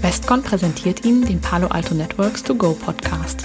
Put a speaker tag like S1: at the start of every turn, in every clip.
S1: Westcon präsentiert Ihnen den Palo Alto Networks To Go Podcast.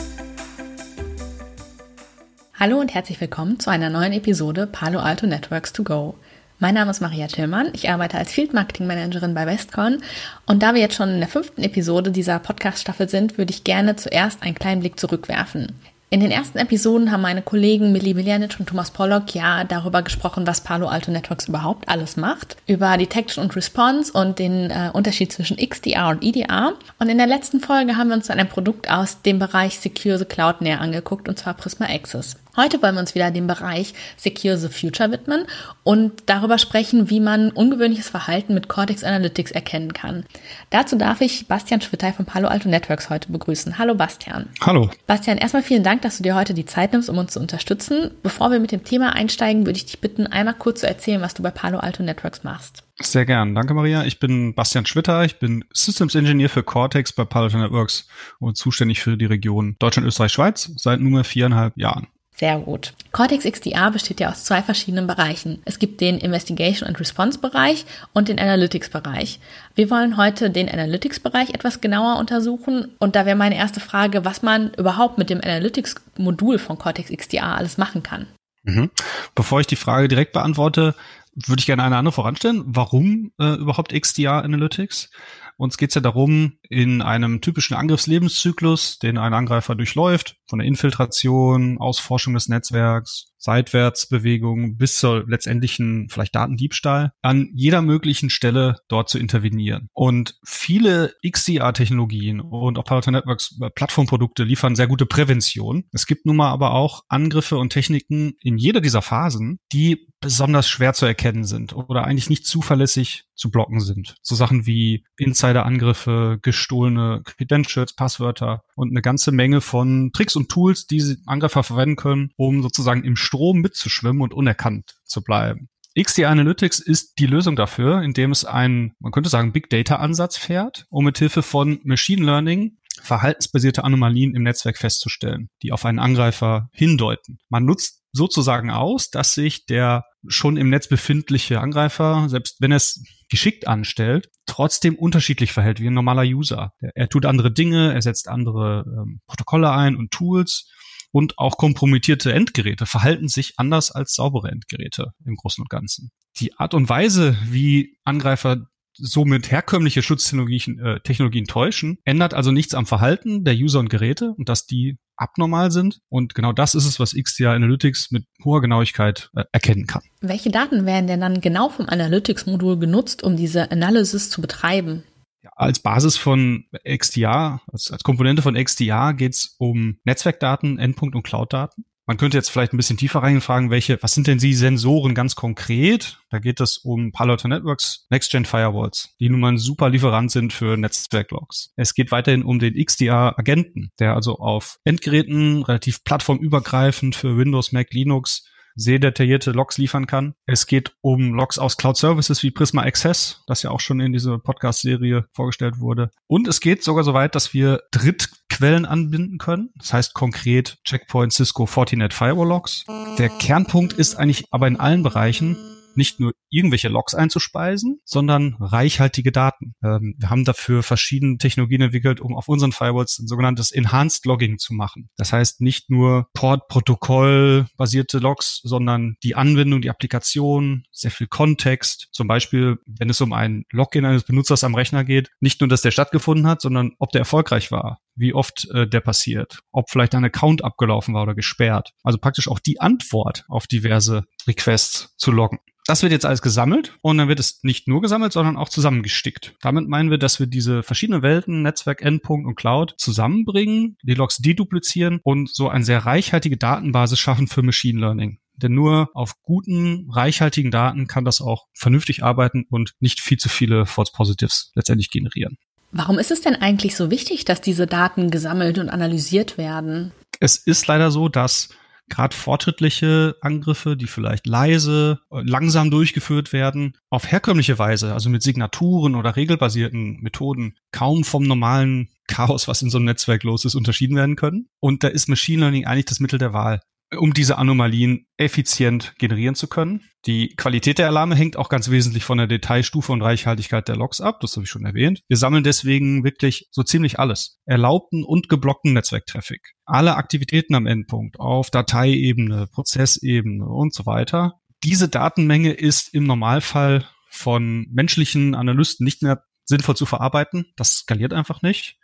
S1: Hallo und herzlich willkommen zu einer neuen Episode Palo Alto Networks To Go. Mein Name ist Maria Tillmann. Ich arbeite als Field Marketing Managerin bei Westcon. Und da wir jetzt schon in der fünften Episode dieser Podcast-Staffel sind, würde ich gerne zuerst einen kleinen Blick zurückwerfen. In den ersten Episoden haben meine Kollegen Millie Miljanic und Thomas Pollock ja darüber gesprochen, was Palo Alto Networks überhaupt alles macht, über Detection und Response und den äh, Unterschied zwischen XDR und EDR. Und in der letzten Folge haben wir uns dann ein Produkt aus dem Bereich Secure the Cloud näher angeguckt, und zwar Prisma Access. Heute wollen wir uns wieder dem Bereich Secure the Future widmen und darüber sprechen, wie man ungewöhnliches Verhalten mit Cortex Analytics erkennen kann. Dazu darf ich Bastian Schwittey von Palo Alto Networks heute begrüßen. Hallo Bastian.
S2: Hallo.
S1: Bastian, erstmal vielen Dank, dass du dir heute die Zeit nimmst, um uns zu unterstützen. Bevor wir mit dem Thema einsteigen, würde ich dich bitten, einmal kurz zu erzählen, was du bei Palo Alto Networks machst.
S2: Sehr gern. Danke, Maria. Ich bin Bastian Schwitter. Ich bin Systems Engineer für Cortex bei Palo Alto Networks und zuständig für die Region Deutschland, Österreich, Schweiz seit nunmehr viereinhalb Jahren.
S1: Sehr gut. Cortex XDR besteht ja aus zwei verschiedenen Bereichen. Es gibt den Investigation and Response Bereich und den Analytics Bereich. Wir wollen heute den Analytics Bereich etwas genauer untersuchen und da wäre meine erste Frage, was man überhaupt mit dem Analytics Modul von Cortex XDR alles machen kann.
S2: Mhm. Bevor ich die Frage direkt beantworte, würde ich gerne eine andere voranstellen. Warum äh, überhaupt XDR Analytics? Uns geht es ja darum, in einem typischen Angriffslebenszyklus, den ein Angreifer durchläuft, von der Infiltration, Ausforschung des Netzwerks, Seitwärtsbewegung bis zur letztendlichen vielleicht Datendiebstahl, an jeder möglichen Stelle dort zu intervenieren. Und viele XDR-Technologien und auch Palo Networks äh, Plattformprodukte liefern sehr gute Prävention. Es gibt nun mal aber auch Angriffe und Techniken in jeder dieser Phasen, die besonders schwer zu erkennen sind oder eigentlich nicht zuverlässig zu blocken sind. So Sachen wie Insider-Angriffe, gestohlene Credentials, Passwörter und eine ganze Menge von Tricks und Tools, die Angreifer verwenden können, um sozusagen im Strom mitzuschwimmen und unerkannt zu bleiben. XD Analytics ist die Lösung dafür, indem es einen, man könnte sagen, Big Data Ansatz fährt, um mit Hilfe von Machine Learning verhaltensbasierte Anomalien im Netzwerk festzustellen, die auf einen Angreifer hindeuten. Man nutzt sozusagen aus, dass sich der schon im Netz befindliche Angreifer, selbst wenn er es geschickt anstellt, trotzdem unterschiedlich verhält wie ein normaler User. Er, tut andere Dinge, er setzt andere ähm, Protokolle ein und Tools und auch kompromittierte Endgeräte verhalten sich anders als saubere Endgeräte im Großen und Ganzen. Die Art und Weise, wie Angreifer somit herkömmliche Schutztechnologien äh, Technologien täuschen, ändert also nichts am Verhalten der User und Geräte und dass die abnormal sind. Und genau das ist es, was XDR Analytics mit hoher Genauigkeit äh, erkennen kann.
S1: Welche Daten werden denn dann genau vom Analytics-Modul genutzt, um diese Analysis zu betreiben?
S2: Ja, als Basis von XDR, als, als Komponente von XDR geht es um Netzwerkdaten, Endpunkt- und Cloud-Daten. Man könnte jetzt vielleicht ein bisschen tiefer reinfragen, welche, was sind denn die Sensoren ganz konkret? Da geht es um Palo Alto Networks Next-Gen Firewalls, die nun mal ein super Lieferant sind für Netzwerklogs. Es geht weiterhin um den XDR-Agenten, der also auf Endgeräten relativ plattformübergreifend für Windows, Mac, Linux sehr detaillierte Logs liefern kann. Es geht um Logs aus Cloud Services wie Prisma Access, das ja auch schon in dieser Podcast-Serie vorgestellt wurde. Und es geht sogar so weit, dass wir Drittquellen anbinden können. Das heißt konkret Checkpoint, Cisco, Fortinet Firewall Logs. Der Kernpunkt ist eigentlich aber in allen Bereichen nicht nur irgendwelche Logs einzuspeisen, sondern reichhaltige Daten. Ähm, wir haben dafür verschiedene Technologien entwickelt, um auf unseren Firewalls ein sogenanntes Enhanced Logging zu machen. Das heißt nicht nur Port-Protokoll basierte Logs, sondern die Anwendung, die Applikation, sehr viel Kontext. Zum Beispiel, wenn es um ein Login eines Benutzers am Rechner geht, nicht nur, dass der stattgefunden hat, sondern ob der erfolgreich war wie oft äh, der passiert, ob vielleicht ein Account abgelaufen war oder gesperrt. Also praktisch auch die Antwort auf diverse Requests zu loggen. Das wird jetzt alles gesammelt und dann wird es nicht nur gesammelt, sondern auch zusammengestickt. Damit meinen wir, dass wir diese verschiedenen Welten, Netzwerk, Endpunkt und Cloud zusammenbringen, die Logs deduplizieren und so eine sehr reichhaltige Datenbasis schaffen für Machine Learning. Denn nur auf guten, reichhaltigen Daten kann das auch vernünftig arbeiten und nicht viel zu viele False Positives letztendlich generieren.
S1: Warum ist es denn eigentlich so wichtig, dass diese Daten gesammelt und analysiert werden?
S2: Es ist leider so, dass gerade fortschrittliche Angriffe, die vielleicht leise, langsam durchgeführt werden, auf herkömmliche Weise, also mit Signaturen oder regelbasierten Methoden, kaum vom normalen Chaos, was in so einem Netzwerk los ist, unterschieden werden können. Und da ist Machine Learning eigentlich das Mittel der Wahl. Um diese Anomalien effizient generieren zu können. Die Qualität der Alarme hängt auch ganz wesentlich von der Detailstufe und Reichhaltigkeit der Logs ab. Das habe ich schon erwähnt. Wir sammeln deswegen wirklich so ziemlich alles. Erlaubten und geblockten Netzwerktraffic. Alle Aktivitäten am Endpunkt auf Dateiebene, Prozessebene und so weiter. Diese Datenmenge ist im Normalfall von menschlichen Analysten nicht mehr sinnvoll zu verarbeiten. Das skaliert einfach nicht.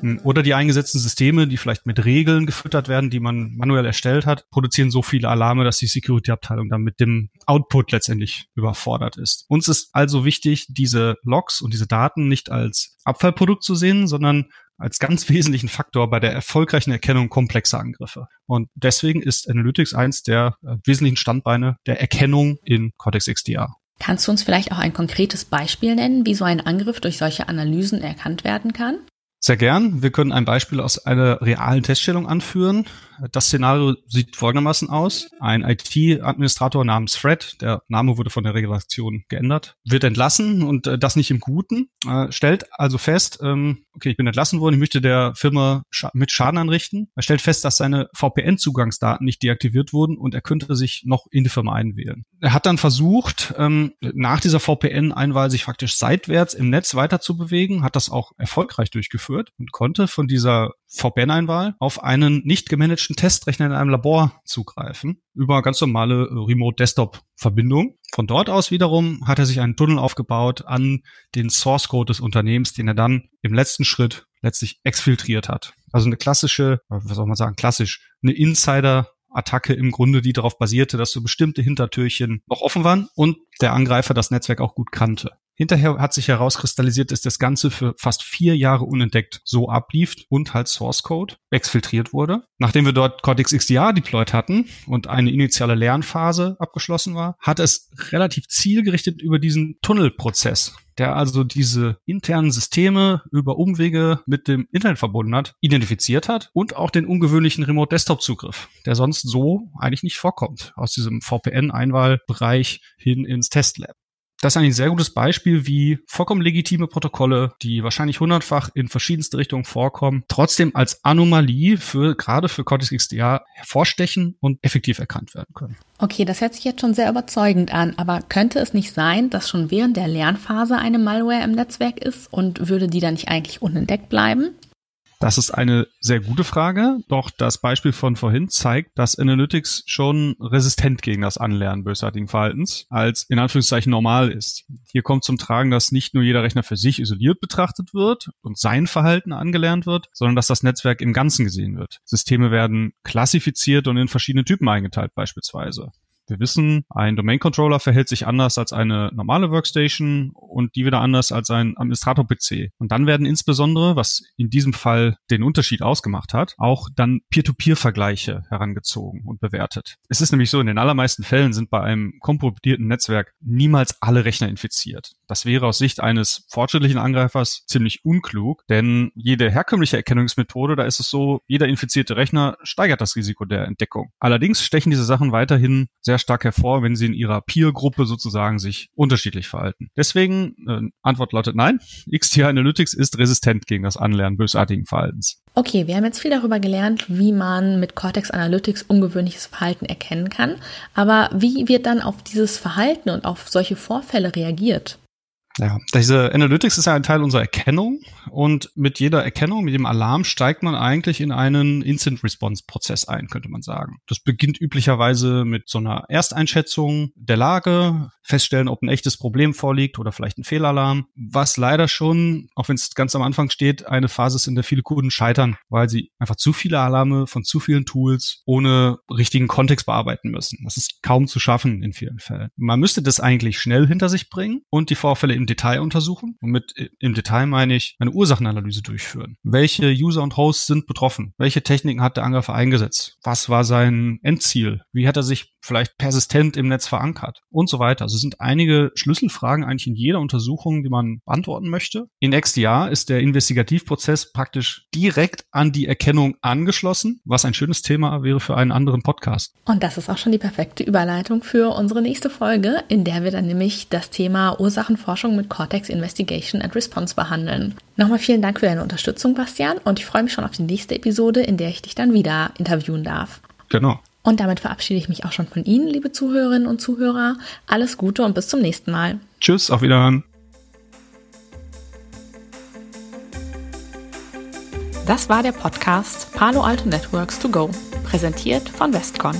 S2: Hm, oder die eingesetzten Systeme, die vielleicht mit Regeln gefüttert werden, die man manuell erstellt hat, produzieren so viele Alarme, dass die Security-Abteilung dann mit dem Output letztendlich überfordert ist. Uns ist also wichtig, diese Logs und diese Daten nicht als Abfallprodukt zu sehen, sondern als ganz wesentlichen Faktor bei der erfolgreichen Erkennung komplexer Angriffe. Und deswegen ist Analytics eins der äh, wesentlichen Standbeine der Erkennung in Cortex XDR.
S1: Kannst du uns vielleicht auch ein konkretes Beispiel nennen, wie so ein Angriff durch solche Analysen erkannt werden kann?
S2: Sehr gern. Wir können ein Beispiel aus einer realen Teststellung anführen. Das Szenario sieht folgendermaßen aus. Ein IT-Administrator namens Fred, der Name wurde von der Redaktion geändert, wird entlassen und äh, das nicht im Guten, äh, stellt also fest, ähm, okay, ich bin entlassen worden, ich möchte der Firma mit Schaden anrichten. Er stellt fest, dass seine VPN-Zugangsdaten nicht deaktiviert wurden und er könnte sich noch in die Firma einwählen. Er hat dann versucht, ähm, nach dieser VPN-Einwahl sich faktisch seitwärts im Netz weiter zu bewegen, hat das auch erfolgreich durchgeführt und konnte von dieser VPN-Einwahl auf einen nicht gemanagten Testrechner in einem Labor zugreifen über ganz normale äh, Remote-Desktop-Verbindung. Von dort aus wiederum hat er sich einen Tunnel aufgebaut an den Source-Code des Unternehmens, den er dann im letzten Schritt letztlich exfiltriert hat. Also eine klassische, was soll man sagen, klassisch, eine Insider- Attacke im Grunde, die darauf basierte, dass so bestimmte Hintertürchen noch offen waren und der Angreifer das Netzwerk auch gut kannte. Hinterher hat sich herauskristallisiert, dass das Ganze für fast vier Jahre unentdeckt so ablief und halt Source Code exfiltriert wurde. Nachdem wir dort Cortex XDR deployed hatten und eine initiale Lernphase abgeschlossen war, hat es relativ zielgerichtet über diesen Tunnelprozess der also diese internen Systeme über Umwege mit dem Internet verbunden hat, identifiziert hat und auch den ungewöhnlichen Remote Desktop Zugriff, der sonst so eigentlich nicht vorkommt, aus diesem VPN-Einwahlbereich hin ins Testlab das ist ein sehr gutes Beispiel, wie vollkommen legitime Protokolle, die wahrscheinlich hundertfach in verschiedenste Richtungen vorkommen, trotzdem als Anomalie für, gerade für Cortex XDR hervorstechen und effektiv erkannt werden können.
S1: Okay, das hört sich jetzt schon sehr überzeugend an, aber könnte es nicht sein, dass schon während der Lernphase eine Malware im Netzwerk ist und würde die dann nicht eigentlich unentdeckt bleiben?
S2: Das ist eine sehr gute Frage, doch das Beispiel von vorhin zeigt, dass Analytics schon resistent gegen das Anlernen bösartigen Verhaltens als in Anführungszeichen normal ist. Hier kommt zum Tragen, dass nicht nur jeder Rechner für sich isoliert betrachtet wird und sein Verhalten angelernt wird, sondern dass das Netzwerk im Ganzen gesehen wird. Systeme werden klassifiziert und in verschiedene Typen eingeteilt beispielsweise. Wir wissen, ein Domain Controller verhält sich anders als eine normale Workstation und die wieder anders als ein Administrator-PC. Und dann werden insbesondere, was in diesem Fall den Unterschied ausgemacht hat, auch dann Peer-to-Peer-Vergleiche herangezogen und bewertet. Es ist nämlich so, in den allermeisten Fällen sind bei einem kompromittierten Netzwerk niemals alle Rechner infiziert. Das wäre aus Sicht eines fortschrittlichen Angreifers ziemlich unklug, denn jede herkömmliche Erkennungsmethode, da ist es so, jeder infizierte Rechner steigert das Risiko der Entdeckung. Allerdings stechen diese Sachen weiterhin sehr sehr stark hervor, wenn sie in ihrer Peer-Gruppe sozusagen sich unterschiedlich verhalten. Deswegen, äh, Antwort lautet nein, XTR Analytics ist resistent gegen das Anlernen bösartigen Verhaltens.
S1: Okay, wir haben jetzt viel darüber gelernt, wie man mit Cortex Analytics ungewöhnliches Verhalten erkennen kann. Aber wie wird dann auf dieses Verhalten und auf solche Vorfälle reagiert?
S2: Ja, diese Analytics ist ja ein Teil unserer Erkennung und mit jeder Erkennung, mit dem Alarm steigt man eigentlich in einen Instant Response Prozess ein, könnte man sagen. Das beginnt üblicherweise mit so einer Ersteinschätzung der Lage, feststellen, ob ein echtes Problem vorliegt oder vielleicht ein Fehlalarm, was leider schon, auch wenn es ganz am Anfang steht, eine Phase ist, in der viele Kunden scheitern, weil sie einfach zu viele Alarme von zu vielen Tools ohne richtigen Kontext bearbeiten müssen. Das ist kaum zu schaffen in vielen Fällen. Man müsste das eigentlich schnell hinter sich bringen und die Vorfälle im Detail untersuchen. Und mit im Detail meine ich eine Ursachenanalyse durchführen. Welche User und Hosts sind betroffen? Welche Techniken hat der Angreifer eingesetzt? Was war sein Endziel? Wie hat er sich vielleicht persistent im Netz verankert? Und so weiter. Also also sind einige Schlüsselfragen eigentlich in jeder Untersuchung, die man beantworten möchte. In XDR ist der Investigativprozess praktisch direkt an die Erkennung angeschlossen, was ein schönes Thema wäre für einen anderen Podcast.
S1: Und das ist auch schon die perfekte Überleitung für unsere nächste Folge, in der wir dann nämlich das Thema Ursachenforschung mit Cortex Investigation and Response behandeln. Nochmal vielen Dank für deine Unterstützung, Bastian, und ich freue mich schon auf die nächste Episode, in der ich dich dann wieder interviewen darf.
S2: Genau.
S1: Und damit verabschiede ich mich auch schon von Ihnen, liebe Zuhörerinnen und Zuhörer. Alles Gute und bis zum nächsten Mal.
S2: Tschüss, auf Wiederhören.
S1: Das war der Podcast Palo Alto Networks to Go, präsentiert von Westcon.